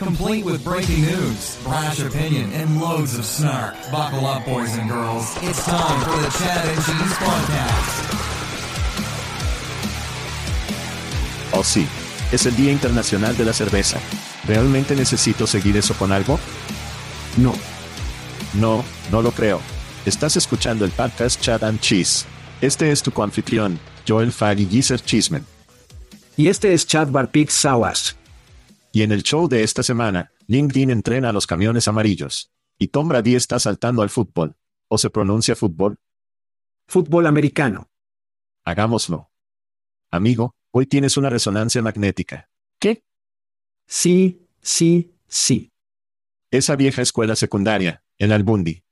Complete with breaking news, brash opinion, and loads of snark. Buckle up, boys and girls. It's time for the Chad and Cheese Podcast. Oh sí, es el Día Internacional de la Cerveza. ¿Realmente necesito seguir eso con algo? No. No, no lo creo. Estás escuchando el podcast Chad and Cheese. Este es tu coanfitrión, Joel Fag y Geezer Cheeseman. Y este es Chad Barpix Sawas. Y en el show de esta semana, LinkedIn entrena a los camiones amarillos. Y Tom Brady está saltando al fútbol. ¿O se pronuncia fútbol? Fútbol americano. Hagámoslo. Amigo, hoy tienes una resonancia magnética. ¿Qué? Sí, sí, sí. Esa vieja escuela secundaria, en Albundi.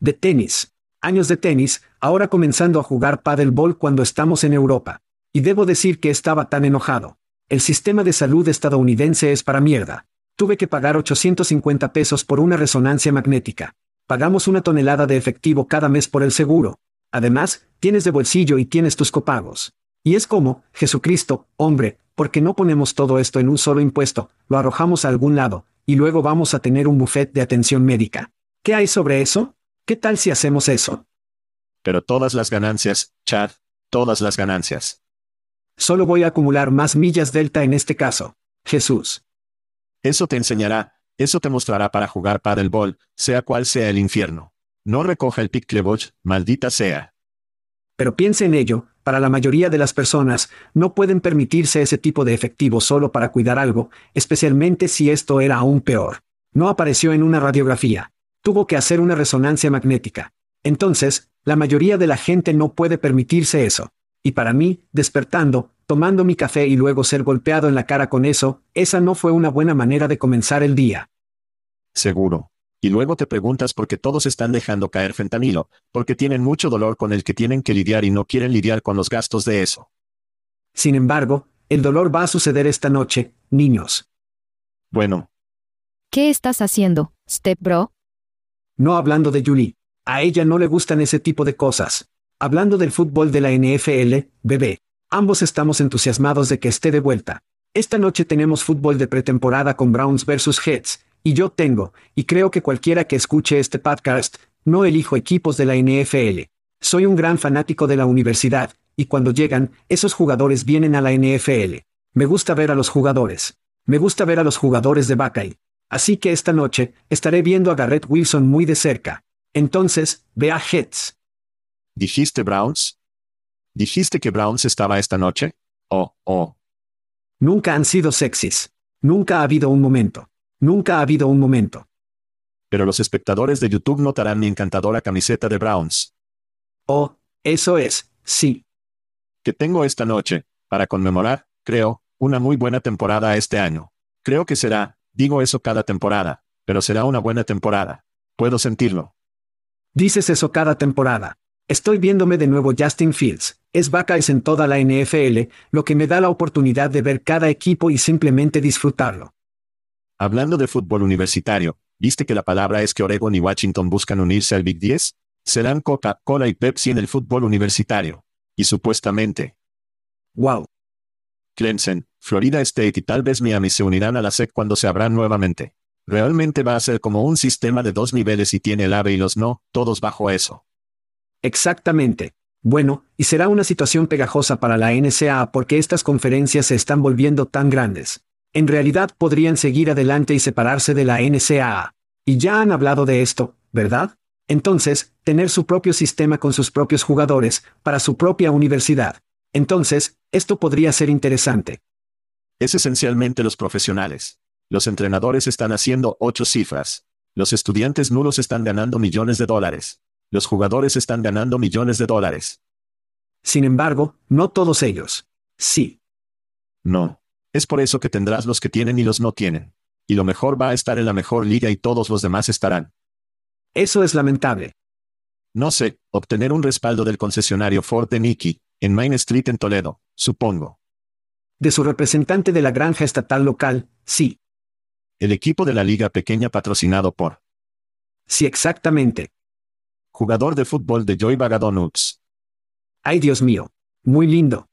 De tenis. Años de tenis, ahora comenzando a jugar paddleball cuando estamos en Europa. Y debo decir que estaba tan enojado. El sistema de salud estadounidense es para mierda. Tuve que pagar 850 pesos por una resonancia magnética. Pagamos una tonelada de efectivo cada mes por el seguro. Además, tienes de bolsillo y tienes tus copagos. Y es como, Jesucristo, hombre, porque no ponemos todo esto en un solo impuesto, lo arrojamos a algún lado, y luego vamos a tener un buffet de atención médica. ¿Qué hay sobre eso? ¿Qué tal si hacemos eso? Pero todas las ganancias, Chad, todas las ganancias. Solo voy a acumular más millas delta en este caso. Jesús. Eso te enseñará, eso te mostrará para jugar paddleball, sea cual sea el infierno. No recoja el pickleball, maldita sea. Pero piense en ello, para la mayoría de las personas, no pueden permitirse ese tipo de efectivo solo para cuidar algo, especialmente si esto era aún peor. No apareció en una radiografía tuvo que hacer una resonancia magnética. Entonces, la mayoría de la gente no puede permitirse eso. Y para mí, despertando, tomando mi café y luego ser golpeado en la cara con eso, esa no fue una buena manera de comenzar el día. Seguro. Y luego te preguntas por qué todos están dejando caer fentanilo, porque tienen mucho dolor con el que tienen que lidiar y no quieren lidiar con los gastos de eso. Sin embargo, el dolor va a suceder esta noche, niños. Bueno. ¿Qué estás haciendo, Step Bro? No hablando de Julie. A ella no le gustan ese tipo de cosas. Hablando del fútbol de la NFL, bebé. Ambos estamos entusiasmados de que esté de vuelta. Esta noche tenemos fútbol de pretemporada con Browns vs Heads, y yo tengo, y creo que cualquiera que escuche este podcast, no elijo equipos de la NFL. Soy un gran fanático de la universidad, y cuando llegan, esos jugadores vienen a la NFL. Me gusta ver a los jugadores. Me gusta ver a los jugadores de Buckeye. Así que esta noche, estaré viendo a Garrett Wilson muy de cerca. Entonces, ve a Heads. ¿Dijiste Browns? ¿Dijiste que Browns estaba esta noche? Oh, oh. Nunca han sido sexys. Nunca ha habido un momento. Nunca ha habido un momento. Pero los espectadores de YouTube notarán mi encantadora camiseta de Browns. Oh, eso es, sí. Que tengo esta noche, Para conmemorar, creo, una muy buena temporada este año. Creo que será, digo eso cada temporada, pero será una buena temporada. Puedo sentirlo. Dices eso cada temporada. Estoy viéndome de nuevo Justin Fields. Es vacas en toda la NFL, lo que me da la oportunidad de ver cada equipo y simplemente disfrutarlo. Hablando de fútbol universitario, ¿viste que la palabra es que Oregon y Washington buscan unirse al Big 10? Serán Coca-Cola y Pepsi en el fútbol universitario. Y supuestamente. Wow. Clemson, Florida State y tal vez Miami se unirán a la SEC cuando se abran nuevamente. Realmente va a ser como un sistema de dos niveles y tiene el AVE y los no, todos bajo eso. Exactamente. Bueno, y será una situación pegajosa para la NCAA porque estas conferencias se están volviendo tan grandes. En realidad podrían seguir adelante y separarse de la NCAA. Y ya han hablado de esto, ¿verdad? Entonces, tener su propio sistema con sus propios jugadores, para su propia universidad. Entonces, esto podría ser interesante. Es esencialmente los profesionales. Los entrenadores están haciendo ocho cifras. Los estudiantes nulos están ganando millones de dólares. Los jugadores están ganando millones de dólares. Sin embargo, no todos ellos. Sí. No. Es por eso que tendrás los que tienen y los no tienen. Y lo mejor va a estar en la mejor liga y todos los demás estarán. Eso es lamentable. No sé, obtener un respaldo del concesionario Ford de Nicky, en Main Street en Toledo, supongo. De su representante de la granja estatal local, sí. El equipo de la liga pequeña patrocinado por. Sí, exactamente. Jugador de fútbol de Joy Bagadonuts. Ay, Dios mío. Muy lindo.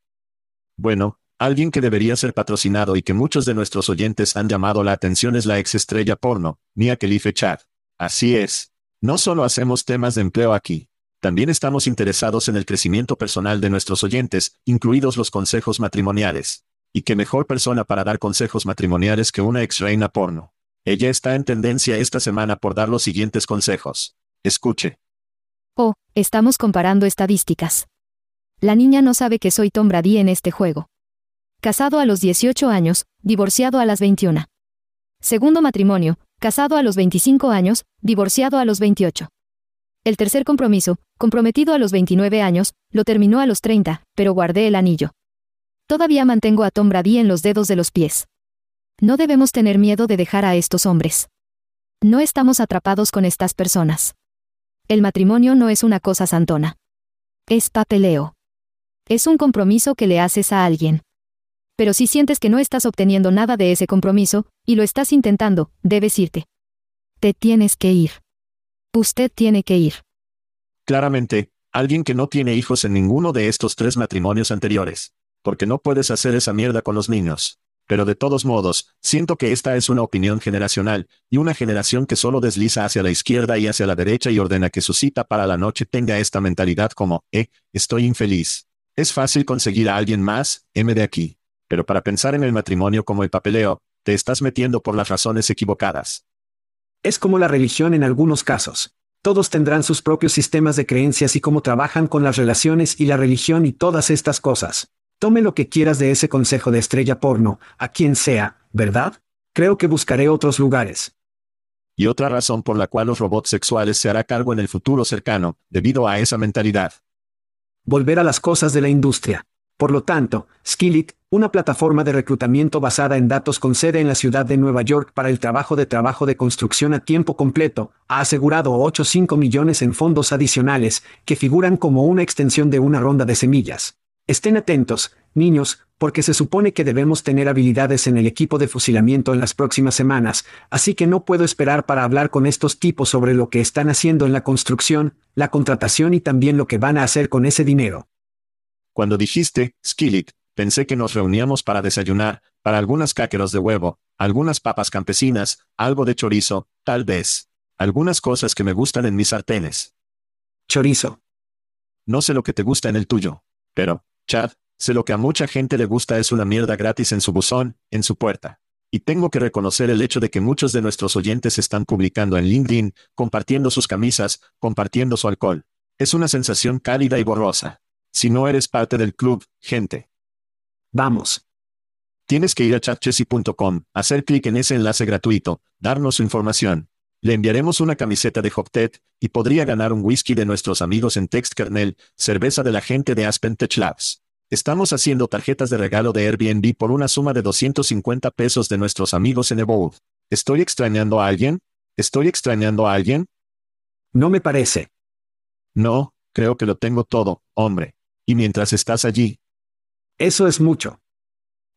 Bueno, alguien que debería ser patrocinado y que muchos de nuestros oyentes han llamado la atención es la ex estrella porno, Mia Khalifa Chad. Así es. No solo hacemos temas de empleo aquí. También estamos interesados en el crecimiento personal de nuestros oyentes, incluidos los consejos matrimoniales. Y qué mejor persona para dar consejos matrimoniales que una ex reina porno. Ella está en tendencia esta semana por dar los siguientes consejos. Escuche. Oh, estamos comparando estadísticas. La niña no sabe que soy Tom Brady en este juego. Casado a los 18 años, divorciado a las 21. Segundo matrimonio, casado a los 25 años, divorciado a los 28. El tercer compromiso, comprometido a los 29 años, lo terminó a los 30, pero guardé el anillo. Todavía mantengo a Tom Brady en los dedos de los pies. No debemos tener miedo de dejar a estos hombres. No estamos atrapados con estas personas. El matrimonio no es una cosa santona. Es papeleo. Es un compromiso que le haces a alguien. Pero si sientes que no estás obteniendo nada de ese compromiso, y lo estás intentando, debes irte. Te tienes que ir. Usted tiene que ir. Claramente, alguien que no tiene hijos en ninguno de estos tres matrimonios anteriores. Porque no puedes hacer esa mierda con los niños. Pero de todos modos, siento que esta es una opinión generacional, y una generación que solo desliza hacia la izquierda y hacia la derecha y ordena que su cita para la noche tenga esta mentalidad como, eh, estoy infeliz. Es fácil conseguir a alguien más, M de aquí. Pero para pensar en el matrimonio como el papeleo, te estás metiendo por las razones equivocadas. Es como la religión en algunos casos. Todos tendrán sus propios sistemas de creencias y cómo trabajan con las relaciones y la religión y todas estas cosas. Tome lo que quieras de ese consejo de estrella porno, a quien sea, ¿verdad? Creo que buscaré otros lugares. Y otra razón por la cual los robots sexuales se hará cargo en el futuro cercano, debido a esa mentalidad. Volver a las cosas de la industria. Por lo tanto, Skillit, una plataforma de reclutamiento basada en datos con sede en la ciudad de Nueva York para el trabajo de trabajo de construcción a tiempo completo, ha asegurado 8,5 millones en fondos adicionales, que figuran como una extensión de una ronda de semillas. Estén atentos, niños, porque se supone que debemos tener habilidades en el equipo de fusilamiento en las próximas semanas, así que no puedo esperar para hablar con estos tipos sobre lo que están haciendo en la construcción, la contratación y también lo que van a hacer con ese dinero. Cuando dijiste, Skillet, pensé que nos reuníamos para desayunar, para algunas cáqueros de huevo, algunas papas campesinas, algo de chorizo, tal vez. Algunas cosas que me gustan en mis sartenes. Chorizo. No sé lo que te gusta en el tuyo. Pero, Chad, sé lo que a mucha gente le gusta es una mierda gratis en su buzón, en su puerta. Y tengo que reconocer el hecho de que muchos de nuestros oyentes están publicando en LinkedIn, compartiendo sus camisas, compartiendo su alcohol. Es una sensación cálida y borrosa. Si no eres parte del club, gente. Vamos. Tienes que ir a chatchessy.com, hacer clic en ese enlace gratuito, darnos su información. Le enviaremos una camiseta de Hoptet, y podría ganar un whisky de nuestros amigos en Text Kernel, cerveza de la gente de Aspen Tech Labs. Estamos haciendo tarjetas de regalo de Airbnb por una suma de 250 pesos de nuestros amigos en Evolve. ¿Estoy extrañando a alguien? ¿Estoy extrañando a alguien? No me parece. No, creo que lo tengo todo, hombre. Y mientras estás allí, Eso es mucho.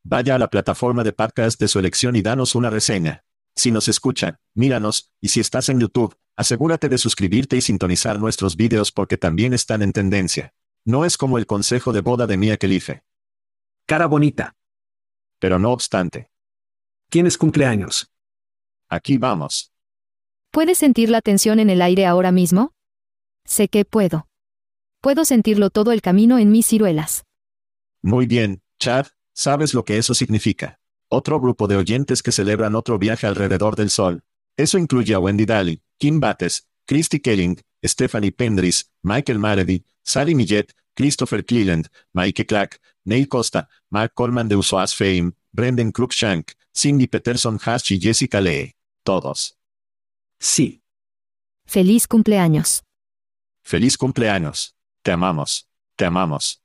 vaya a la plataforma de podcast de su elección y danos una reseña. Si nos escuchan, míranos, y si estás en YouTube, asegúrate de suscribirte y sintonizar nuestros vídeos porque también están en tendencia. No es como el consejo de boda de Mia Khalife, Cara bonita. pero no obstante, Tienes cumpleaños. aquí vamos. ¿Puedes sentir la tensión en el aire ahora mismo? Sé que puedo. Puedo sentirlo todo el camino en mis ciruelas. Muy bien, Chad, sabes lo que eso significa. Otro grupo de oyentes que celebran otro viaje alrededor del sol. Eso incluye a Wendy Daly, Kim Bates, Christy Kelling, Stephanie Pendris, Michael Maredy, Sally Millet, Christopher Cleland, Mike Clark, Neil Costa, Mark Coleman de Usoas Fame, Brendan Cruikshank, Cindy Peterson Hash y Jessica Lee. Todos. Sí. Feliz cumpleaños. Feliz cumpleaños. Te amamos. Te amamos.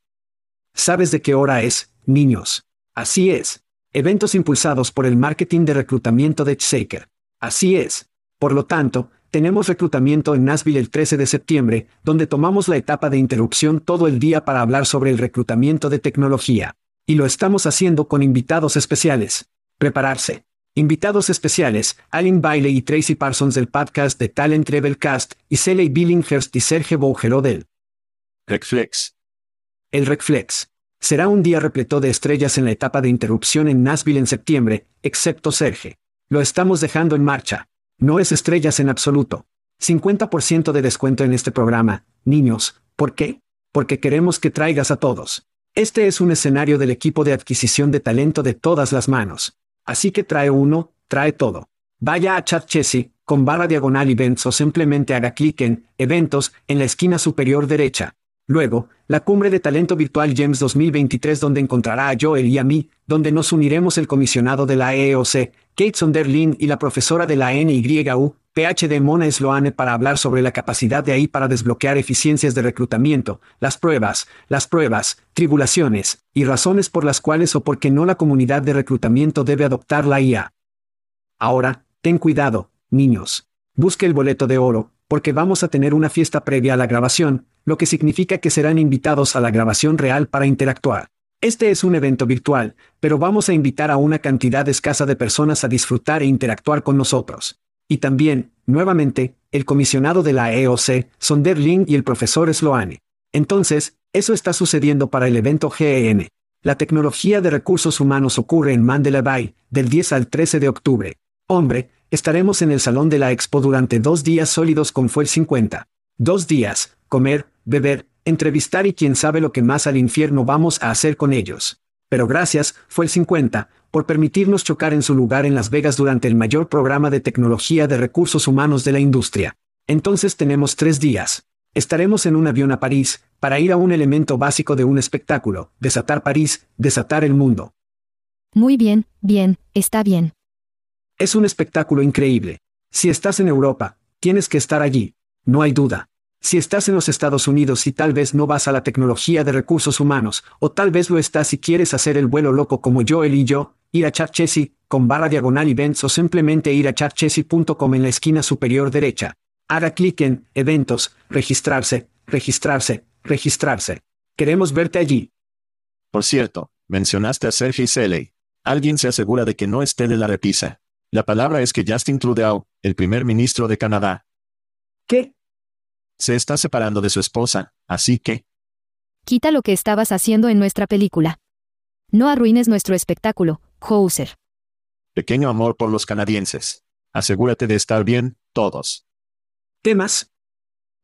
¿Sabes de qué hora es, niños? Así es. Eventos impulsados por el marketing de reclutamiento de Shaker. Así es. Por lo tanto, tenemos reclutamiento en Nashville el 13 de septiembre, donde tomamos la etapa de interrupción todo el día para hablar sobre el reclutamiento de tecnología. Y lo estamos haciendo con invitados especiales. Prepararse. Invitados especiales, Alan Bailey y Tracy Parsons del podcast de Talent Level Cast, y Celey Billinghurst y Serge Bougerot del Recflex. el Recflex. Será un día repleto de estrellas en la etapa de interrupción en Nashville en septiembre, excepto Serge. Lo estamos dejando en marcha. No es estrellas en absoluto. 50% de descuento en este programa, niños. ¿Por qué? Porque queremos que traigas a todos. Este es un escenario del equipo de adquisición de talento de todas las manos. Así que trae uno, trae todo. Vaya a Chat Chessy, con barra diagonal events o simplemente haga clic en Eventos en la esquina superior derecha. Luego, la cumbre de talento virtual GEMS 2023 donde encontrará a Joel y a mí, donde nos uniremos el comisionado de la EEOC, Kate Sonderlin y la profesora de la NYU, PhD Mona Sloane para hablar sobre la capacidad de ahí para desbloquear eficiencias de reclutamiento, las pruebas, las pruebas, tribulaciones, y razones por las cuales o por qué no la comunidad de reclutamiento debe adoptar la IA. Ahora, ten cuidado, niños. Busque el boleto de oro, porque vamos a tener una fiesta previa a la grabación, lo que significa que serán invitados a la grabación real para interactuar. Este es un evento virtual, pero vamos a invitar a una cantidad escasa de personas a disfrutar e interactuar con nosotros. Y también, nuevamente, el comisionado de la EOC, Sonderling y el profesor Sloane. Entonces, eso está sucediendo para el evento GEN. La tecnología de recursos humanos ocurre en Mandela Bay, del 10 al 13 de octubre. Hombre, estaremos en el salón de la expo durante dos días sólidos con Fuel 50. Dos días, comer, beber, entrevistar y quién sabe lo que más al infierno vamos a hacer con ellos. Pero gracias, Fuel 50, por permitirnos chocar en su lugar en Las Vegas durante el mayor programa de tecnología de recursos humanos de la industria. Entonces tenemos tres días. Estaremos en un avión a París, para ir a un elemento básico de un espectáculo, desatar París, desatar el mundo. Muy bien, bien, está bien. Es un espectáculo increíble. Si estás en Europa, tienes que estar allí. No hay duda. Si estás en los Estados Unidos y tal vez no vas a la tecnología de recursos humanos, o tal vez lo estás y quieres hacer el vuelo loco como Joel y yo, ir a Charchesi, con barra diagonal events o simplemente ir a charchesi.com en la esquina superior derecha. Haga clic en Eventos, registrarse, registrarse, registrarse. Queremos verte allí. Por cierto, mencionaste a Sergei Seley. Alguien se asegura de que no esté en la repisa. La palabra es que Justin Trudeau, el primer ministro de Canadá, ¿Qué? Se está separando de su esposa, así que, Quita lo que estabas haciendo en nuestra película. No arruines nuestro espectáculo, Hauser. pequeño amor por los canadienses. Asegúrate de estar bien, todos. ¿Temas?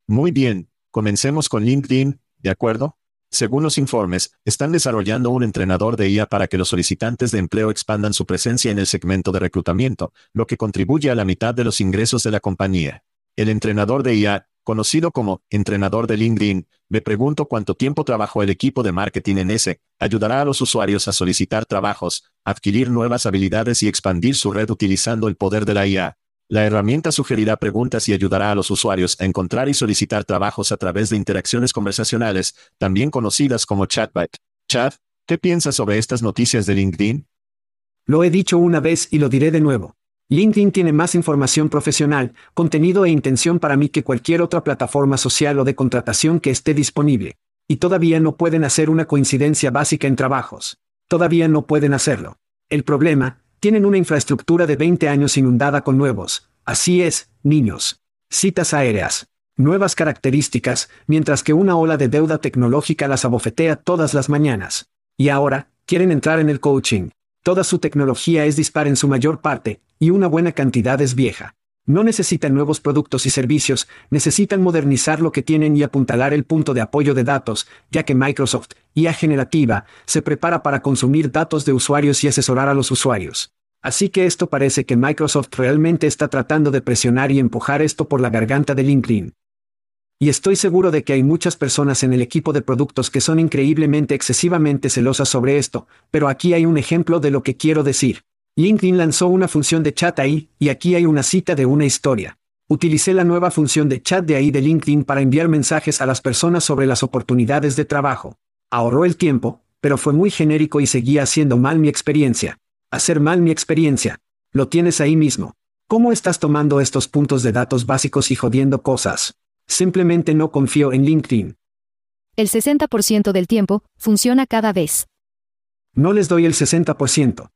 Muy bien, comencemos con LinkedIn, ¿de acuerdo? Según los informes, están desarrollando un entrenador de IA para que los solicitantes de empleo expandan su presencia en el segmento de reclutamiento, lo que contribuye a la mitad de los ingresos de la compañía. El entrenador de IA, conocido como entrenador de LinkedIn, me pregunto cuánto tiempo trabajó el equipo de marketing en ese, ayudará a los usuarios a solicitar trabajos, adquirir nuevas habilidades y expandir su red utilizando el poder de la IA. La herramienta sugerirá preguntas y ayudará a los usuarios a encontrar y solicitar trabajos a través de interacciones conversacionales, también conocidas como chatbot. Chad, ¿qué piensas sobre estas noticias de LinkedIn? Lo he dicho una vez y lo diré de nuevo. LinkedIn tiene más información profesional, contenido e intención para mí que cualquier otra plataforma social o de contratación que esté disponible. Y todavía no pueden hacer una coincidencia básica en trabajos. Todavía no pueden hacerlo. El problema, tienen una infraestructura de 20 años inundada con nuevos. Así es, niños. Citas aéreas. Nuevas características, mientras que una ola de deuda tecnológica las abofetea todas las mañanas. Y ahora, quieren entrar en el coaching. Toda su tecnología es dispar en su mayor parte, y una buena cantidad es vieja. No necesitan nuevos productos y servicios, necesitan modernizar lo que tienen y apuntalar el punto de apoyo de datos, ya que Microsoft, IA generativa, se prepara para consumir datos de usuarios y asesorar a los usuarios. Así que esto parece que Microsoft realmente está tratando de presionar y empujar esto por la garganta de LinkedIn. Y estoy seguro de que hay muchas personas en el equipo de productos que son increíblemente excesivamente celosas sobre esto, pero aquí hay un ejemplo de lo que quiero decir. LinkedIn lanzó una función de chat ahí, y aquí hay una cita de una historia. Utilicé la nueva función de chat de ahí de LinkedIn para enviar mensajes a las personas sobre las oportunidades de trabajo. Ahorró el tiempo, pero fue muy genérico y seguía haciendo mal mi experiencia. Hacer mal mi experiencia. Lo tienes ahí mismo. ¿Cómo estás tomando estos puntos de datos básicos y jodiendo cosas? Simplemente no confío en LinkedIn. El 60% del tiempo, funciona cada vez. No les doy el 60%.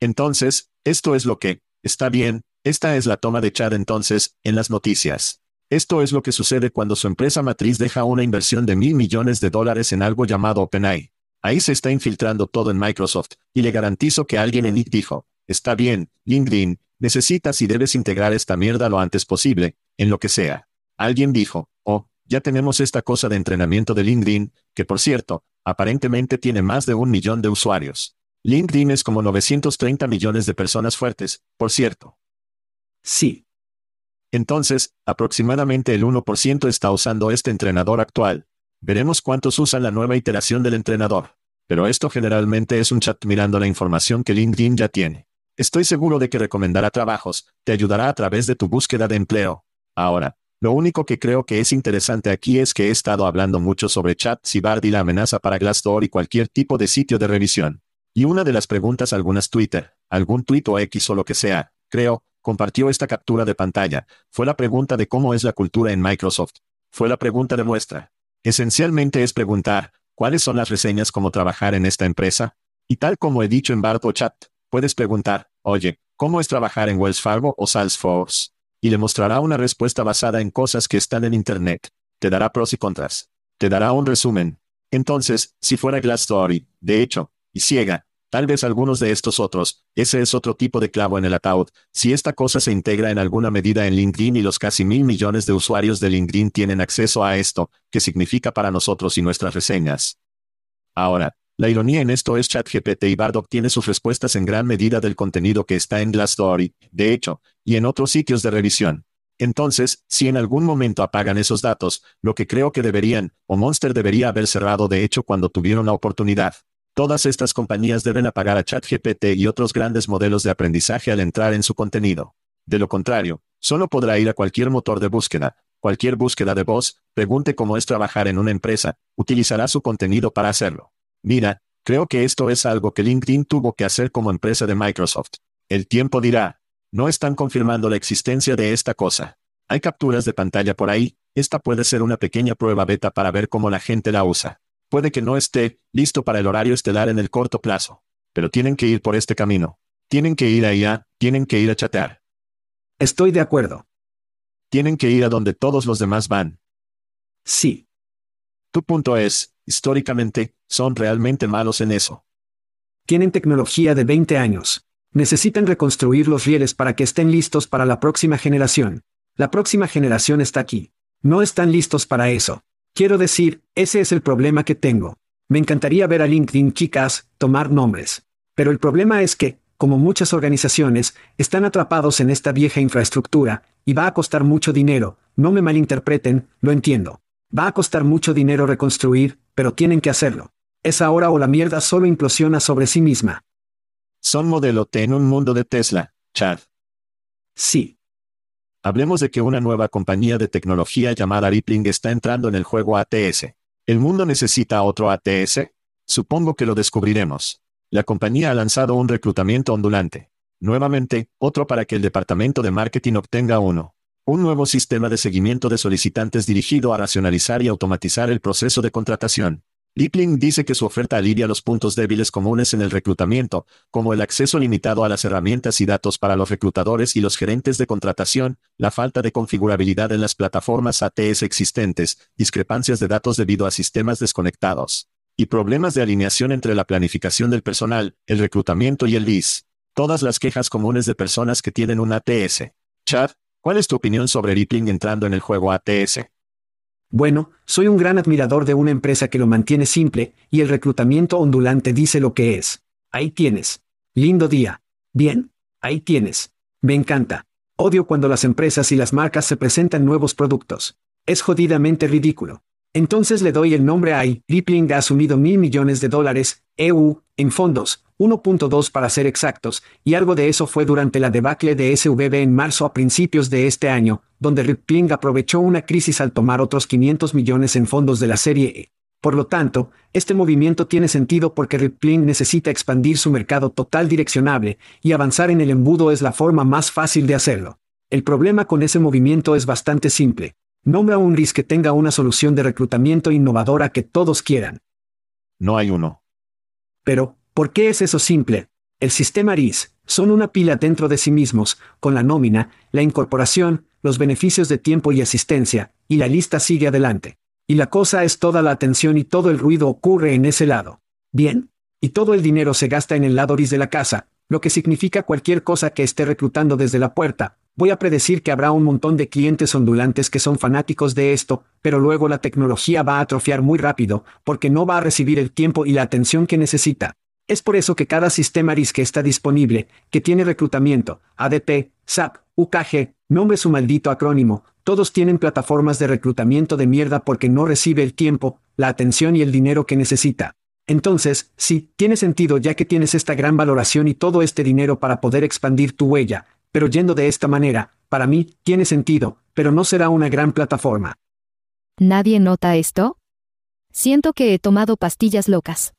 Entonces, esto es lo que, está bien, esta es la toma de Chad entonces, en las noticias. Esto es lo que sucede cuando su empresa matriz deja una inversión de mil millones de dólares en algo llamado OpenAI. Ahí se está infiltrando todo en Microsoft, y le garantizo que alguien en IT dijo, está bien, LinkedIn, necesitas y debes integrar esta mierda lo antes posible, en lo que sea. Alguien dijo, oh, ya tenemos esta cosa de entrenamiento de LinkedIn, que por cierto, aparentemente tiene más de un millón de usuarios. LinkedIn es como 930 millones de personas fuertes, por cierto. Sí. Entonces, aproximadamente el 1% está usando este entrenador actual. Veremos cuántos usan la nueva iteración del entrenador. Pero esto generalmente es un chat mirando la información que LinkedIn ya tiene. Estoy seguro de que recomendará trabajos, te ayudará a través de tu búsqueda de empleo. Ahora, lo único que creo que es interesante aquí es que he estado hablando mucho sobre Chat Bard y la amenaza para Glassdoor y cualquier tipo de sitio de revisión. Y una de las preguntas algunas Twitter, algún tweet o X o lo que sea, creo, compartió esta captura de pantalla, fue la pregunta de cómo es la cultura en Microsoft. Fue la pregunta de muestra. Esencialmente es preguntar, ¿cuáles son las reseñas como trabajar en esta empresa? Y tal como he dicho en Bart o Chat, puedes preguntar, oye, ¿cómo es trabajar en Wells Fargo o Salesforce? Y le mostrará una respuesta basada en cosas que están en Internet. Te dará pros y contras. Te dará un resumen. Entonces, si fuera Glassdoor de hecho, y ciega, tal vez algunos de estos otros, ese es otro tipo de clavo en el ataúd, si esta cosa se integra en alguna medida en LinkedIn y los casi mil millones de usuarios de LinkedIn tienen acceso a esto, ¿qué significa para nosotros y nuestras reseñas? Ahora, la ironía en esto es ChatGPT y Bard obtiene sus respuestas en gran medida del contenido que está en Glassdoor y, de hecho, y en otros sitios de revisión. Entonces, si en algún momento apagan esos datos, lo que creo que deberían, o Monster debería haber cerrado de hecho cuando tuvieron la oportunidad. Todas estas compañías deben apagar a ChatGPT y otros grandes modelos de aprendizaje al entrar en su contenido. De lo contrario, solo podrá ir a cualquier motor de búsqueda, cualquier búsqueda de voz, pregunte cómo es trabajar en una empresa, utilizará su contenido para hacerlo. Mira, creo que esto es algo que LinkedIn tuvo que hacer como empresa de Microsoft. El tiempo dirá. No están confirmando la existencia de esta cosa. Hay capturas de pantalla por ahí, esta puede ser una pequeña prueba beta para ver cómo la gente la usa. Puede que no esté listo para el horario estelar en el corto plazo. Pero tienen que ir por este camino. Tienen que ir allá, tienen que ir a chatear. Estoy de acuerdo. Tienen que ir a donde todos los demás van. Sí. Tu punto es, históricamente, son realmente malos en eso. Tienen tecnología de 20 años. Necesitan reconstruir los rieles para que estén listos para la próxima generación. La próxima generación está aquí. No están listos para eso. Quiero decir, ese es el problema que tengo. Me encantaría ver a LinkedIn chicas tomar nombres. Pero el problema es que, como muchas organizaciones, están atrapados en esta vieja infraestructura, y va a costar mucho dinero, no me malinterpreten, lo entiendo. Va a costar mucho dinero reconstruir, pero tienen que hacerlo. Es ahora o la mierda solo implosiona sobre sí misma. Son modelo T en un mundo de Tesla, Chad. Sí. Hablemos de que una nueva compañía de tecnología llamada Rippling está entrando en el juego ATS. ¿El mundo necesita otro ATS? Supongo que lo descubriremos. La compañía ha lanzado un reclutamiento ondulante. Nuevamente, otro para que el departamento de marketing obtenga uno. Un nuevo sistema de seguimiento de solicitantes dirigido a racionalizar y automatizar el proceso de contratación. Lipling dice que su oferta alivia los puntos débiles comunes en el reclutamiento, como el acceso limitado a las herramientas y datos para los reclutadores y los gerentes de contratación, la falta de configurabilidad en las plataformas ATS existentes, discrepancias de datos debido a sistemas desconectados, y problemas de alineación entre la planificación del personal, el reclutamiento y el LIS. Todas las quejas comunes de personas que tienen un ATS. Chad, ¿cuál es tu opinión sobre Lipling entrando en el juego ATS? Bueno, soy un gran admirador de una empresa que lo mantiene simple, y el reclutamiento ondulante dice lo que es. Ahí tienes. Lindo día. Bien. Ahí tienes. Me encanta. Odio cuando las empresas y las marcas se presentan nuevos productos. Es jodidamente ridículo. Entonces le doy el nombre a I. Rippling ha asumido mil millones de dólares, EU, en fondos, 1.2 para ser exactos, y algo de eso fue durante la debacle de SVB en marzo a principios de este año, donde Rippling aprovechó una crisis al tomar otros 500 millones en fondos de la serie E. Por lo tanto, este movimiento tiene sentido porque Rippling necesita expandir su mercado total direccionable, y avanzar en el embudo es la forma más fácil de hacerlo. El problema con ese movimiento es bastante simple. Nombra un RIS que tenga una solución de reclutamiento innovadora que todos quieran. No hay uno. Pero, ¿por qué es eso simple? El sistema RIS son una pila dentro de sí mismos, con la nómina, la incorporación, los beneficios de tiempo y asistencia, y la lista sigue adelante. Y la cosa es toda la atención y todo el ruido ocurre en ese lado. Bien. Y todo el dinero se gasta en el lado RIS de la casa, lo que significa cualquier cosa que esté reclutando desde la puerta, Voy a predecir que habrá un montón de clientes ondulantes que son fanáticos de esto, pero luego la tecnología va a atrofiar muy rápido, porque no va a recibir el tiempo y la atención que necesita. Es por eso que cada sistema RIS que está disponible, que tiene reclutamiento, ADP, SAP, UKG, nombre su maldito acrónimo, todos tienen plataformas de reclutamiento de mierda porque no recibe el tiempo, la atención y el dinero que necesita. Entonces, sí, tiene sentido ya que tienes esta gran valoración y todo este dinero para poder expandir tu huella, pero yendo de esta manera, para mí, tiene sentido, pero no será una gran plataforma. ¿Nadie nota esto? Siento que he tomado pastillas locas.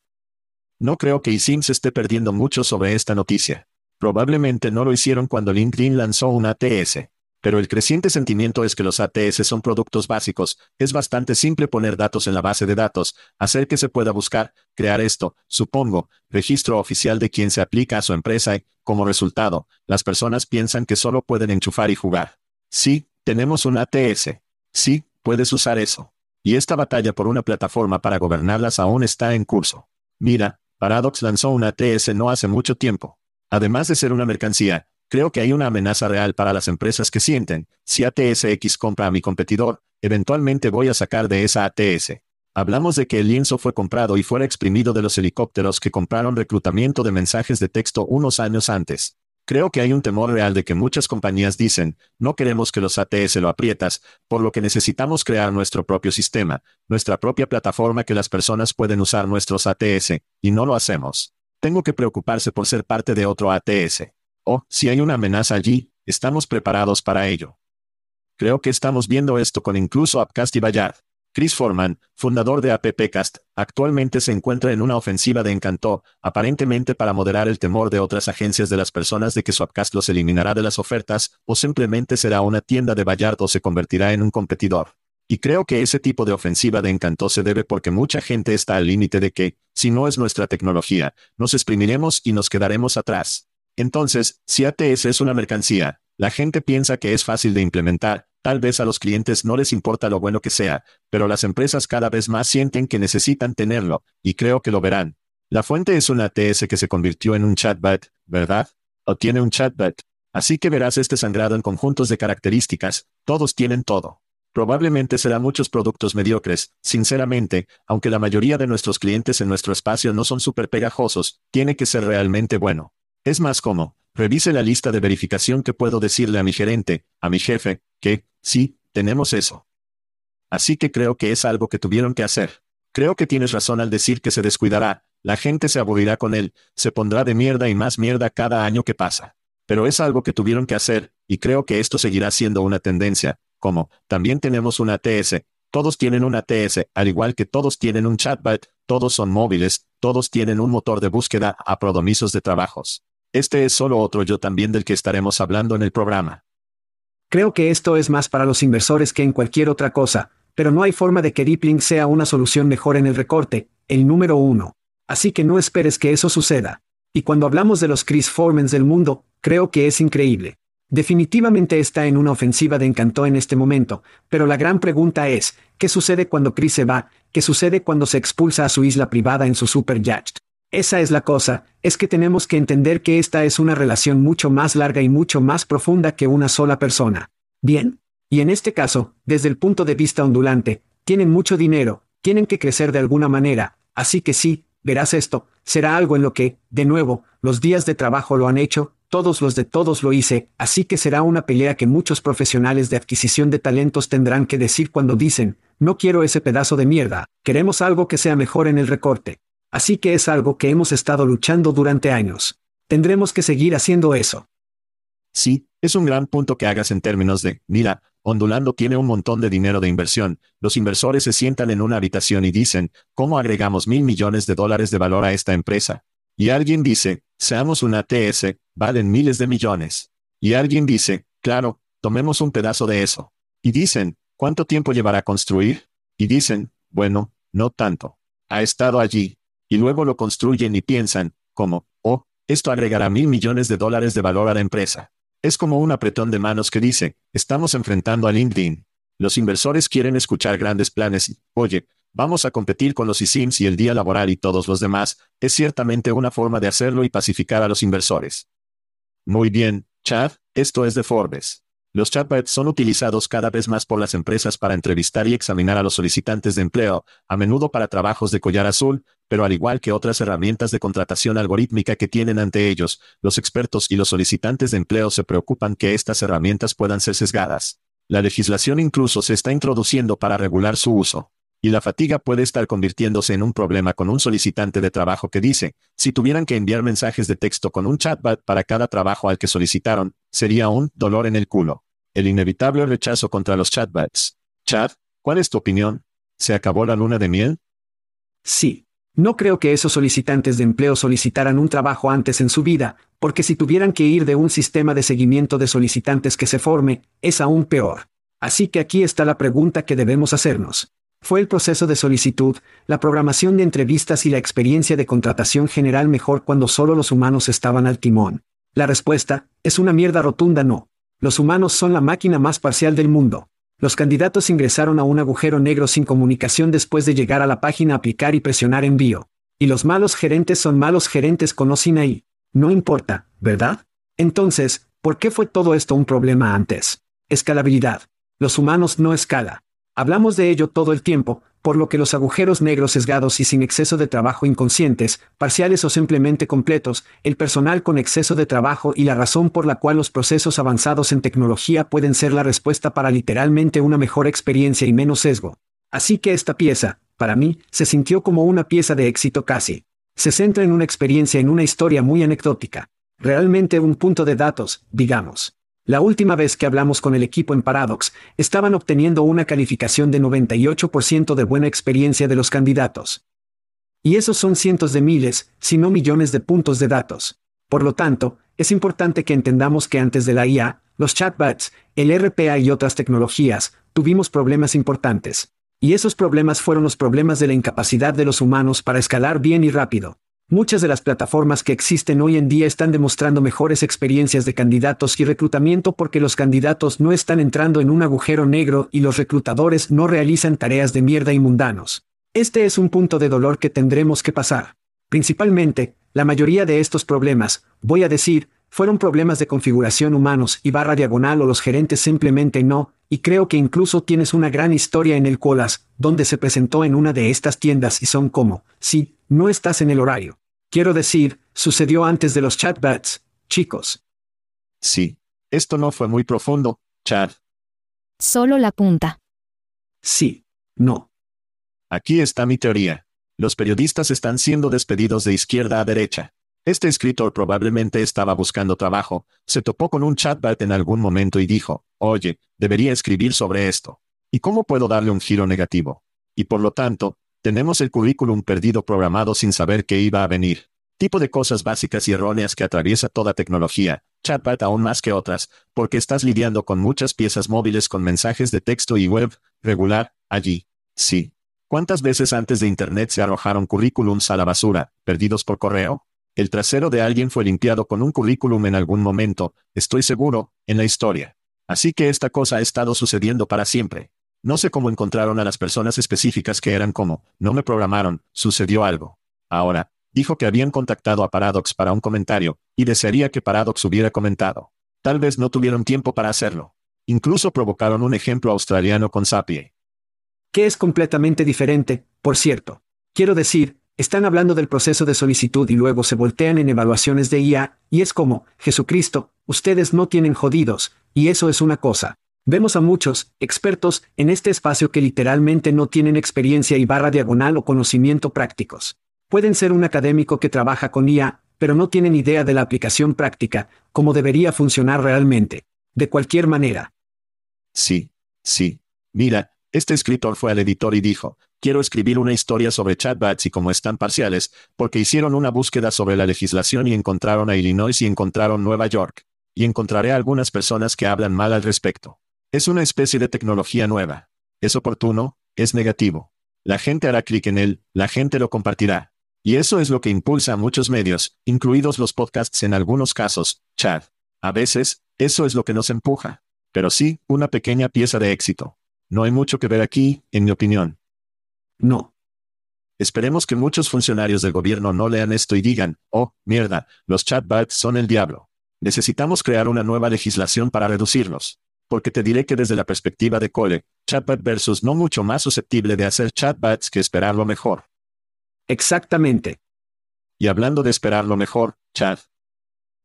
No creo que ISIM se esté perdiendo mucho sobre esta noticia. Probablemente no lo hicieron cuando LinkedIn lanzó un ATS. Pero el creciente sentimiento es que los ATS son productos básicos, es bastante simple poner datos en la base de datos, hacer que se pueda buscar, crear esto, supongo, registro oficial de quien se aplica a su empresa y, como resultado, las personas piensan que solo pueden enchufar y jugar. Sí, tenemos un ATS. Sí, puedes usar eso. Y esta batalla por una plataforma para gobernarlas aún está en curso. Mira, Paradox lanzó un ATS no hace mucho tiempo. Además de ser una mercancía, Creo que hay una amenaza real para las empresas que sienten, si ATSX compra a mi competidor, eventualmente voy a sacar de esa ATS. Hablamos de que el lienzo fue comprado y fuera exprimido de los helicópteros que compraron reclutamiento de mensajes de texto unos años antes. Creo que hay un temor real de que muchas compañías dicen, no queremos que los ATS lo aprietas, por lo que necesitamos crear nuestro propio sistema, nuestra propia plataforma que las personas pueden usar nuestros ATS, y no lo hacemos. Tengo que preocuparse por ser parte de otro ATS. Oh, si hay una amenaza allí, estamos preparados para ello. Creo que estamos viendo esto con incluso Appcast y Bayard. Chris Forman, fundador de AppCast, actualmente se encuentra en una ofensiva de Encanto, aparentemente para moderar el temor de otras agencias de las personas de que su Appcast los eliminará de las ofertas, o simplemente será una tienda de Bayard o se convertirá en un competidor. Y creo que ese tipo de ofensiva de Encanto se debe porque mucha gente está al límite de que, si no es nuestra tecnología, nos exprimiremos y nos quedaremos atrás. Entonces, si ATS es una mercancía, la gente piensa que es fácil de implementar, tal vez a los clientes no les importa lo bueno que sea, pero las empresas cada vez más sienten que necesitan tenerlo, y creo que lo verán. La fuente es una ATS que se convirtió en un chatbot, ¿verdad? O tiene un chatbot. Así que verás este sangrado en conjuntos de características, todos tienen todo. Probablemente será muchos productos mediocres, sinceramente, aunque la mayoría de nuestros clientes en nuestro espacio no son súper pegajosos, tiene que ser realmente bueno. Es más como, revise la lista de verificación que puedo decirle a mi gerente, a mi jefe, que, sí, tenemos eso. Así que creo que es algo que tuvieron que hacer. Creo que tienes razón al decir que se descuidará, la gente se aburrirá con él, se pondrá de mierda y más mierda cada año que pasa. Pero es algo que tuvieron que hacer, y creo que esto seguirá siendo una tendencia, como, también tenemos una ATS, todos tienen una ATS, al igual que todos tienen un chatbot, todos son móviles, todos tienen un motor de búsqueda a prodomisos de trabajos. Este es solo otro yo también del que estaremos hablando en el programa. Creo que esto es más para los inversores que en cualquier otra cosa, pero no hay forma de que Deep sea una solución mejor en el recorte, el número uno. Así que no esperes que eso suceda. Y cuando hablamos de los Chris Formans del mundo, creo que es increíble. Definitivamente está en una ofensiva de encanto en este momento, pero la gran pregunta es, ¿qué sucede cuando Chris se va? ¿Qué sucede cuando se expulsa a su isla privada en su super yacht? Esa es la cosa, es que tenemos que entender que esta es una relación mucho más larga y mucho más profunda que una sola persona. Bien. Y en este caso, desde el punto de vista ondulante, tienen mucho dinero, tienen que crecer de alguna manera, así que sí, verás esto, será algo en lo que, de nuevo, los días de trabajo lo han hecho, todos los de todos lo hice, así que será una pelea que muchos profesionales de adquisición de talentos tendrán que decir cuando dicen, no quiero ese pedazo de mierda, queremos algo que sea mejor en el recorte. Así que es algo que hemos estado luchando durante años. Tendremos que seguir haciendo eso. Sí, es un gran punto que hagas en términos de, mira, Ondulando tiene un montón de dinero de inversión, los inversores se sientan en una habitación y dicen, ¿cómo agregamos mil millones de dólares de valor a esta empresa? Y alguien dice, seamos una TS, valen miles de millones. Y alguien dice, claro, tomemos un pedazo de eso. Y dicen, ¿cuánto tiempo llevará a construir? Y dicen, bueno, no tanto. Ha estado allí. Y luego lo construyen y piensan, como, oh, esto agregará mil millones de dólares de valor a la empresa. Es como un apretón de manos que dice, estamos enfrentando a LinkedIn. Los inversores quieren escuchar grandes planes y, oye, Vamos a competir con los eSIMs y el día laboral y todos los demás, es ciertamente una forma de hacerlo y pacificar a los inversores. Muy bien, Chad, esto es de Forbes. Los chatbots son utilizados cada vez más por las empresas para entrevistar y examinar a los solicitantes de empleo, a menudo para trabajos de collar azul, pero al igual que otras herramientas de contratación algorítmica que tienen ante ellos, los expertos y los solicitantes de empleo se preocupan que estas herramientas puedan ser sesgadas. La legislación incluso se está introduciendo para regular su uso. Y la fatiga puede estar convirtiéndose en un problema con un solicitante de trabajo que dice, si tuvieran que enviar mensajes de texto con un chatbot para cada trabajo al que solicitaron, sería un dolor en el culo. El inevitable rechazo contra los chatbots. Chad, ¿cuál es tu opinión? ¿Se acabó la luna de miel? Sí. No creo que esos solicitantes de empleo solicitaran un trabajo antes en su vida, porque si tuvieran que ir de un sistema de seguimiento de solicitantes que se forme, es aún peor. Así que aquí está la pregunta que debemos hacernos. ¿Fue el proceso de solicitud, la programación de entrevistas y la experiencia de contratación general mejor cuando solo los humanos estaban al timón? La respuesta es una mierda rotunda no. Los humanos son la máquina más parcial del mundo. Los candidatos ingresaron a un agujero negro sin comunicación después de llegar a la página aplicar y presionar envío. Y los malos gerentes son malos gerentes con o sin ahí. No importa, ¿verdad? Entonces, ¿por qué fue todo esto un problema antes? Escalabilidad. Los humanos no escala. Hablamos de ello todo el tiempo, por lo que los agujeros negros sesgados y sin exceso de trabajo inconscientes, parciales o simplemente completos, el personal con exceso de trabajo y la razón por la cual los procesos avanzados en tecnología pueden ser la respuesta para literalmente una mejor experiencia y menos sesgo. Así que esta pieza, para mí, se sintió como una pieza de éxito casi. Se centra en una experiencia en una historia muy anecdótica. Realmente un punto de datos, digamos. La última vez que hablamos con el equipo en Paradox, estaban obteniendo una calificación de 98% de buena experiencia de los candidatos. Y esos son cientos de miles, si no millones de puntos de datos. Por lo tanto, es importante que entendamos que antes de la IA, los chatbots, el RPA y otras tecnologías, tuvimos problemas importantes. Y esos problemas fueron los problemas de la incapacidad de los humanos para escalar bien y rápido. Muchas de las plataformas que existen hoy en día están demostrando mejores experiencias de candidatos y reclutamiento porque los candidatos no están entrando en un agujero negro y los reclutadores no realizan tareas de mierda y mundanos. Este es un punto de dolor que tendremos que pasar. Principalmente, la mayoría de estos problemas, voy a decir, fueron problemas de configuración humanos y barra diagonal o los gerentes simplemente no, y creo que incluso tienes una gran historia en el Colas, donde se presentó en una de estas tiendas y son como, sí, no estás en el horario. Quiero decir, sucedió antes de los chatbots, chicos. Sí. Esto no fue muy profundo, Chad. Solo la punta. Sí. No. Aquí está mi teoría. Los periodistas están siendo despedidos de izquierda a derecha. Este escritor probablemente estaba buscando trabajo, se topó con un chatbot en algún momento y dijo, oye, debería escribir sobre esto. ¿Y cómo puedo darle un giro negativo? Y por lo tanto, Tenemos el currículum perdido programado sin saber qué iba a venir. Tipo de cosas básicas y erróneas que atraviesa toda tecnología, chatbot aún más que otras, porque estás lidiando con muchas piezas móviles con mensajes de texto y web, regular, allí. Sí. ¿Cuántas veces antes de Internet se arrojaron currículums a la basura, perdidos por correo? El trasero de alguien fue limpiado con un currículum en algún momento, estoy seguro, en la historia. Así que esta cosa ha estado sucediendo para siempre. No sé cómo encontraron a las personas específicas que eran como, no me programaron, sucedió algo. Ahora, dijo que habían contactado a Paradox para un comentario, y desearía que Paradox hubiera comentado. Tal vez no tuvieron tiempo para hacerlo. Incluso provocaron un ejemplo australiano con Sapie. Que es completamente diferente, por cierto. Quiero decir, están hablando del proceso de solicitud y luego se voltean en evaluaciones de IA, y es como, Jesucristo, ustedes no tienen jodidos, y eso es una cosa. Vemos a muchos, expertos, en este espacio que literalmente no tienen experiencia y barra diagonal o conocimiento prácticos. Pueden ser un académico que trabaja con IA, pero no tienen idea de la aplicación práctica, cómo debería funcionar realmente. De cualquier manera. Sí, sí. Mira, este escritor fue al editor y dijo, quiero escribir una historia sobre chatbots y cómo están parciales, porque hicieron una búsqueda sobre la legislación y encontraron a Illinois y encontraron Nueva York. Y encontraré algunas personas que hablan mal al respecto. Es una especie de tecnología nueva. Es oportuno, es negativo. La gente hará clic en él, la gente lo compartirá. Y eso es lo que impulsa a muchos medios, incluidos los podcasts en algunos casos, Chad. A veces, eso es lo que nos empuja. Pero sí, una pequeña pieza de éxito. No hay mucho que ver aquí, en mi opinión. No. Esperemos que muchos funcionarios del gobierno no lean esto y digan, oh, mierda, los chatbots son el diablo. Necesitamos crear una nueva legislación para reducirlos. Porque te diré que desde la perspectiva de Cole, chatbot versus no mucho más susceptible de hacer chatbots que esperar lo mejor. Exactamente. Y hablando de esperar lo mejor, Chad.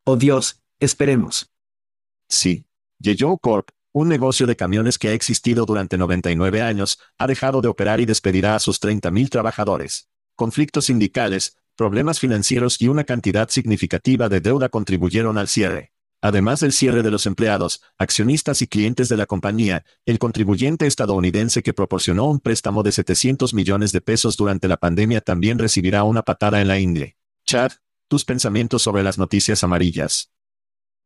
Oh Dios, esperemos. Sí. Yeyo Corp, un negocio de camiones que ha existido durante 99 años, ha dejado de operar y despedirá a sus 30.000 trabajadores. Conflictos sindicales, problemas financieros y una cantidad significativa de deuda contribuyeron al cierre. Además del cierre de los empleados, accionistas y clientes de la compañía, el contribuyente estadounidense que proporcionó un préstamo de 700 millones de pesos durante la pandemia también recibirá una patada en la ingle. Chad, tus pensamientos sobre las noticias amarillas.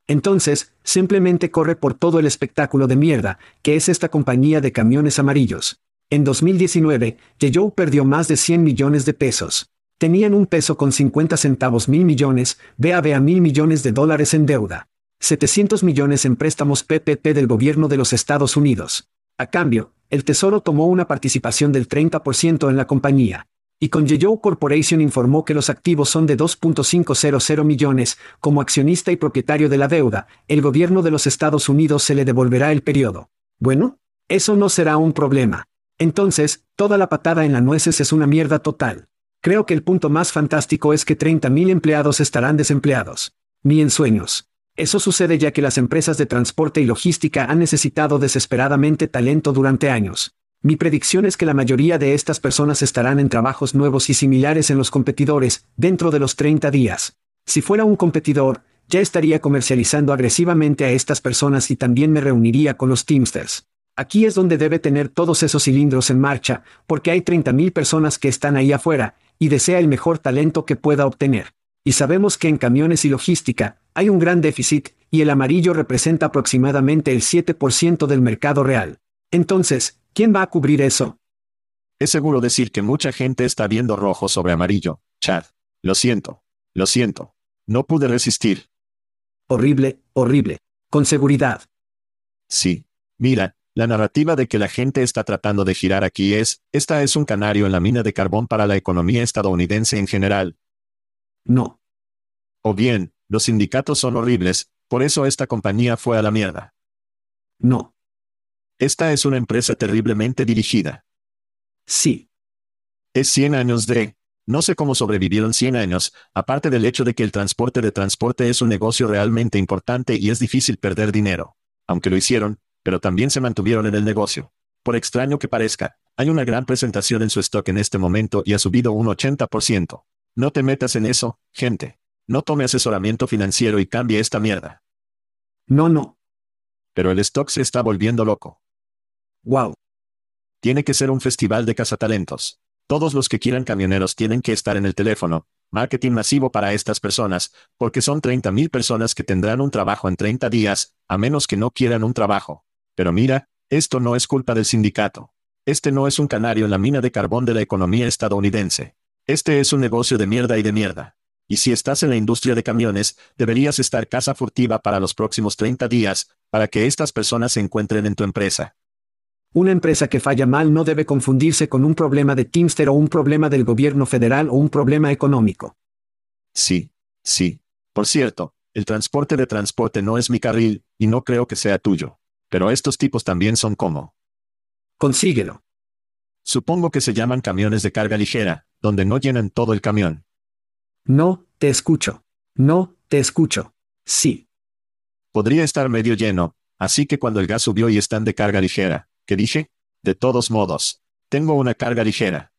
Entonces, simplemente corre por todo el espectáculo de mierda, que es esta compañía de camiones amarillos. En 2019, Joe perdió más de 100 millones de pesos. Tenían un peso con 50 centavos mil millones, BAB a mil millones de dólares en deuda. 700 millones en préstamos PPP del gobierno de los Estados Unidos. A cambio, el Tesoro tomó una participación del 30% en la compañía. Y con Yeyo Corporation informó que los activos son de 2.500 millones, como accionista y propietario de la deuda, el gobierno de los Estados Unidos se le devolverá el periodo. Bueno, eso no será un problema. Entonces, toda la patada en la nueces es una mierda total. Creo que el punto más fantástico es que 30.000 empleados estarán desempleados. Ni en sueños. Eso sucede ya que las empresas de transporte y logística han necesitado desesperadamente talento durante años. Mi predicción es que la mayoría de estas personas estarán en trabajos nuevos y similares en los competidores, dentro de los 30 días. Si fuera un competidor, ya estaría comercializando agresivamente a estas personas y también me reuniría con los Teamsters. Aquí es donde debe tener todos esos cilindros en marcha, porque hay 30.000 personas que están ahí afuera, y desea el mejor talento que pueda obtener. Y sabemos que en camiones y logística, hay un gran déficit, y el amarillo representa aproximadamente el 7% del mercado real. Entonces, ¿quién va a cubrir eso? Es seguro decir que mucha gente está viendo rojo sobre amarillo, Chad. Lo siento. Lo siento. No pude resistir. Horrible, horrible. Con seguridad. Sí. Mira, la narrativa de que la gente está tratando de girar aquí es, esta es un canario en la mina de carbón para la economía estadounidense en general. No. O bien, los sindicatos son horribles, por eso esta compañía fue a la mierda. No. Esta es una empresa terriblemente dirigida. Sí. Es 100 años de... No sé cómo sobrevivieron 100 años, aparte del hecho de que el transporte de transporte es un negocio realmente importante y es difícil perder dinero. Aunque lo hicieron, pero también se mantuvieron en el negocio. Por extraño que parezca, hay una gran presentación en su stock en este momento y ha subido un 80%. No te metas en eso, gente. No tome asesoramiento financiero y cambie esta mierda. No, no. Pero el stock se está volviendo loco. Wow. Tiene que ser un festival de cazatalentos. Todos los que quieran camioneros tienen que estar en el teléfono. Marketing masivo para estas personas, porque son 30.000 personas que tendrán un trabajo en 30 días, a menos que no quieran un trabajo. Pero mira, esto no es culpa del sindicato. Este no es un canario en la mina de carbón de la economía estadounidense. Este es un negocio de mierda y de mierda. Y si estás en la industria de camiones, deberías estar casa furtiva para los próximos 30 días, para que estas personas se encuentren en tu empresa. Una empresa que falla mal no debe confundirse con un problema de Teamster o un problema del gobierno federal o un problema económico. Sí, sí. Por cierto, el transporte de transporte no es mi carril, y no creo que sea tuyo. Pero estos tipos también son como. Consíguelo. Supongo que se llaman camiones de carga ligera, donde no llenan todo el camión. No, te escucho. No, te escucho. Sí. Podría estar medio lleno, así que cuando el gas subió y están de carga ligera, ¿qué dije? De todos modos, tengo una carga ligera.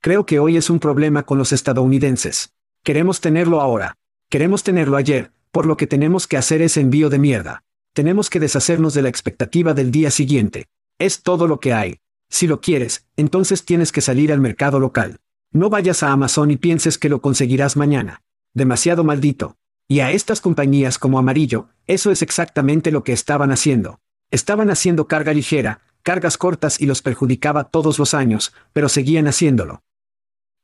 Creo que hoy es un problema con los estadounidenses. Queremos tenerlo ahora. Queremos tenerlo ayer, por lo que tenemos que hacer ese envío de mierda. Tenemos que deshacernos de la expectativa del día siguiente. Es todo lo que hay. Si lo quieres, entonces tienes que salir al mercado local. No vayas a Amazon y pienses que lo conseguirás mañana. Demasiado maldito. Y a estas compañías como Amarillo, eso es exactamente lo que estaban haciendo. Estaban haciendo carga ligera, cargas cortas y los perjudicaba todos los años, pero seguían haciéndolo.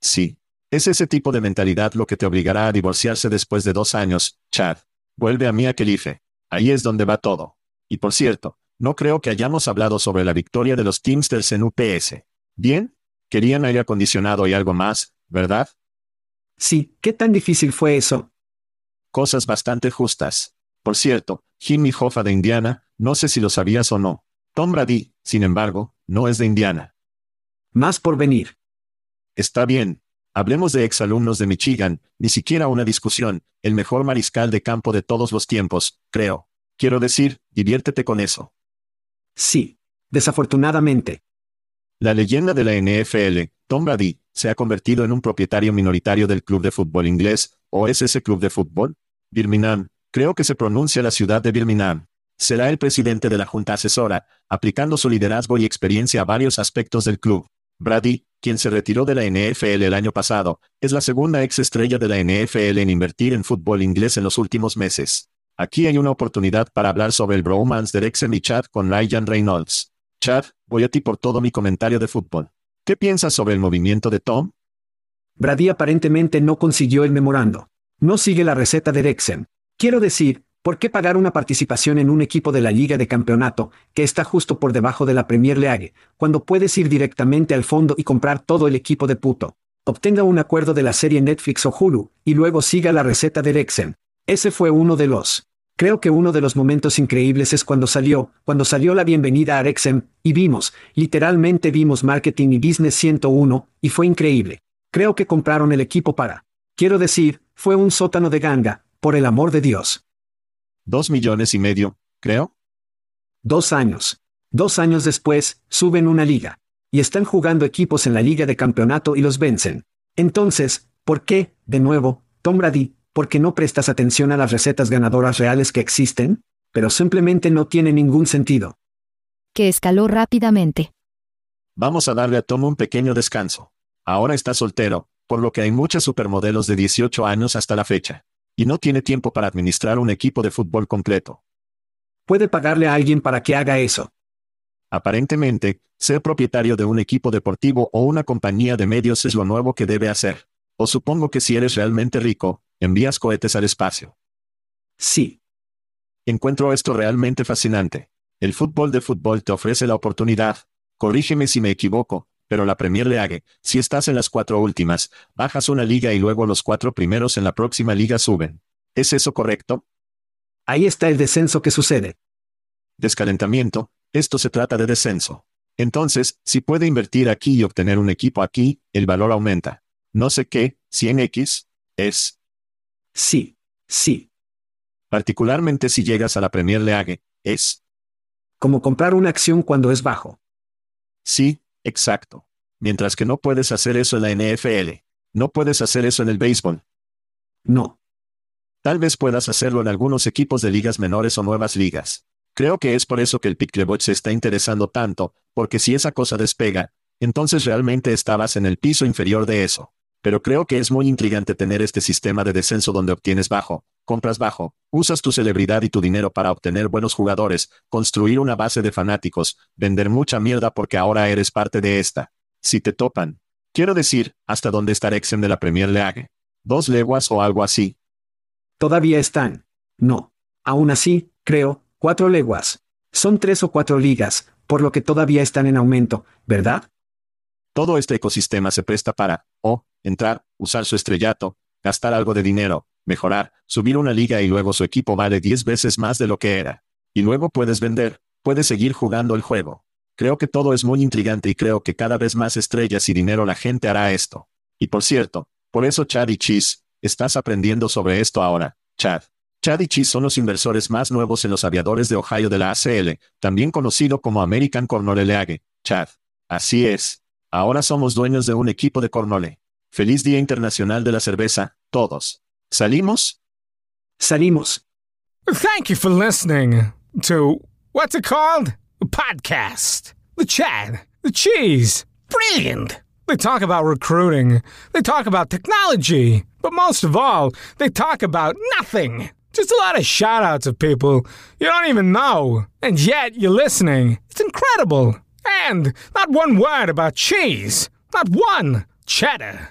Sí. Es ese tipo de mentalidad lo que te obligará a divorciarse después de dos años, Chad. Vuelve a mí a Kelife. Ahí es donde va todo. Y por cierto, no creo que hayamos hablado sobre la victoria de los Teamsters en UPS. ¿Bien? Querían aire acondicionado y algo más, ¿verdad? Sí, ¿qué tan difícil fue eso? Cosas bastante justas. Por cierto, Jimmy Hoffa de Indiana, no sé si lo sabías o no. Tom Brady, sin embargo, no es de Indiana. Más por venir. Está bien. Hablemos de exalumnos de Michigan, ni siquiera una discusión, el mejor mariscal de campo de todos los tiempos, creo. Quiero decir, diviértete con eso. Sí. Desafortunadamente. La leyenda de la NFL, Tom Brady, se ha convertido en un propietario minoritario del club de fútbol inglés, ¿o es ese club de fútbol? Birmingham, creo que se pronuncia la ciudad de Birmingham. Será el presidente de la junta asesora, aplicando su liderazgo y experiencia a varios aspectos del club. Brady, quien se retiró de la NFL el año pasado, es la segunda ex estrella de la NFL en invertir en fútbol inglés en los últimos meses. Aquí hay una oportunidad para hablar sobre el bromance de Rexem y Chad con Ryan Reynolds. Chad, voy a ti por todo mi comentario de fútbol. ¿Qué piensas sobre el movimiento de Tom? Brady aparentemente no consiguió el memorando. No sigue la receta de Rexem. Quiero decir, ¿por qué pagar una participación en un equipo de la Liga de Campeonato, que está justo por debajo de la Premier League, cuando puedes ir directamente al fondo y comprar todo el equipo de puto? Obtenga un acuerdo de la serie Netflix o Hulu, y luego siga la receta de Rexem. Ese fue uno de los Creo que uno de los momentos increíbles es cuando salió, cuando salió la bienvenida a Rexem, y vimos, literalmente vimos Marketing y Business 101, y fue increíble. Creo que compraron el equipo para. Quiero decir, fue un sótano de ganga, por el amor de Dios. Dos millones y medio, creo. Dos años. Dos años después, suben una liga. Y están jugando equipos en la liga de campeonato y los vencen. Entonces, ¿por qué, de nuevo, Tom Brady, porque no prestas atención a las recetas ganadoras reales que existen, pero simplemente no tiene ningún sentido. Que escaló rápidamente. Vamos a darle a Tom un pequeño descanso. Ahora está soltero, por lo que hay muchas supermodelos de 18 años hasta la fecha. Y no tiene tiempo para administrar un equipo de fútbol completo. Puede pagarle a alguien para que haga eso. Aparentemente, ser propietario de un equipo deportivo o una compañía de medios es lo nuevo que debe hacer. O supongo que si eres realmente rico, Envías cohetes al espacio. Sí. Encuentro esto realmente fascinante. El fútbol de fútbol te ofrece la oportunidad. Corrígeme si me equivoco, pero la Premier League, si estás en las cuatro últimas, bajas una liga y luego los cuatro primeros en la próxima liga suben. ¿Es eso correcto? Ahí está el descenso que sucede. Descalentamiento, esto se trata de descenso. Entonces, si puede invertir aquí y obtener un equipo aquí, el valor aumenta. No sé qué, 100x, es, Sí, sí. Particularmente si llegas a la Premier League, es. Como comprar una acción cuando es bajo. Sí, exacto. Mientras que no puedes hacer eso en la NFL. No puedes hacer eso en el béisbol. No. Tal vez puedas hacerlo en algunos equipos de ligas menores o nuevas ligas. Creo que es por eso que el Picklebot se está interesando tanto, porque si esa cosa despega, entonces realmente estabas en el piso inferior de eso. Pero creo que es muy intrigante tener este sistema de descenso donde obtienes bajo, compras bajo, usas tu celebridad y tu dinero para obtener buenos jugadores, construir una base de fanáticos, vender mucha mierda porque ahora eres parte de esta. Si te topan. Quiero decir, ¿hasta dónde está Exen de la Premier League? ¿Dos leguas o algo así? Todavía están. No. Aún así, creo, cuatro leguas. Son tres o cuatro ligas, por lo que todavía están en aumento, ¿verdad? Todo este ecosistema se presta para, o, entrar, usar su estrellato, gastar algo de dinero, mejorar, subir una liga y luego su equipo vale 10 veces más de lo que era. Y luego puedes vender, puedes seguir jugando el juego. Creo que todo es muy intrigante y creo que cada vez más estrellas y dinero la gente hará esto. Y por cierto, por eso Chad y Cheese, estás aprendiendo sobre esto ahora, Chad. Chad y Cheese son los inversores más nuevos en los aviadores de Ohio de la ACL, también conocido como American Cornole League, Chad. Así es. Ahora somos dueños de un equipo de Cornole. Feliz Día Internacional de la Cerveza, todos. ¿Salimos? Salimos. Thank you for listening to what's it called? A podcast. The Chad. The Cheese. Brilliant. They talk about recruiting. They talk about technology. But most of all, they talk about nothing. Just a lot of shout outs of people you don't even know. And yet you're listening. It's incredible. And not one word about cheese. Not one. Cheddar.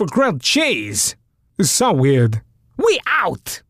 for grilled cheese. It's so weird. We out!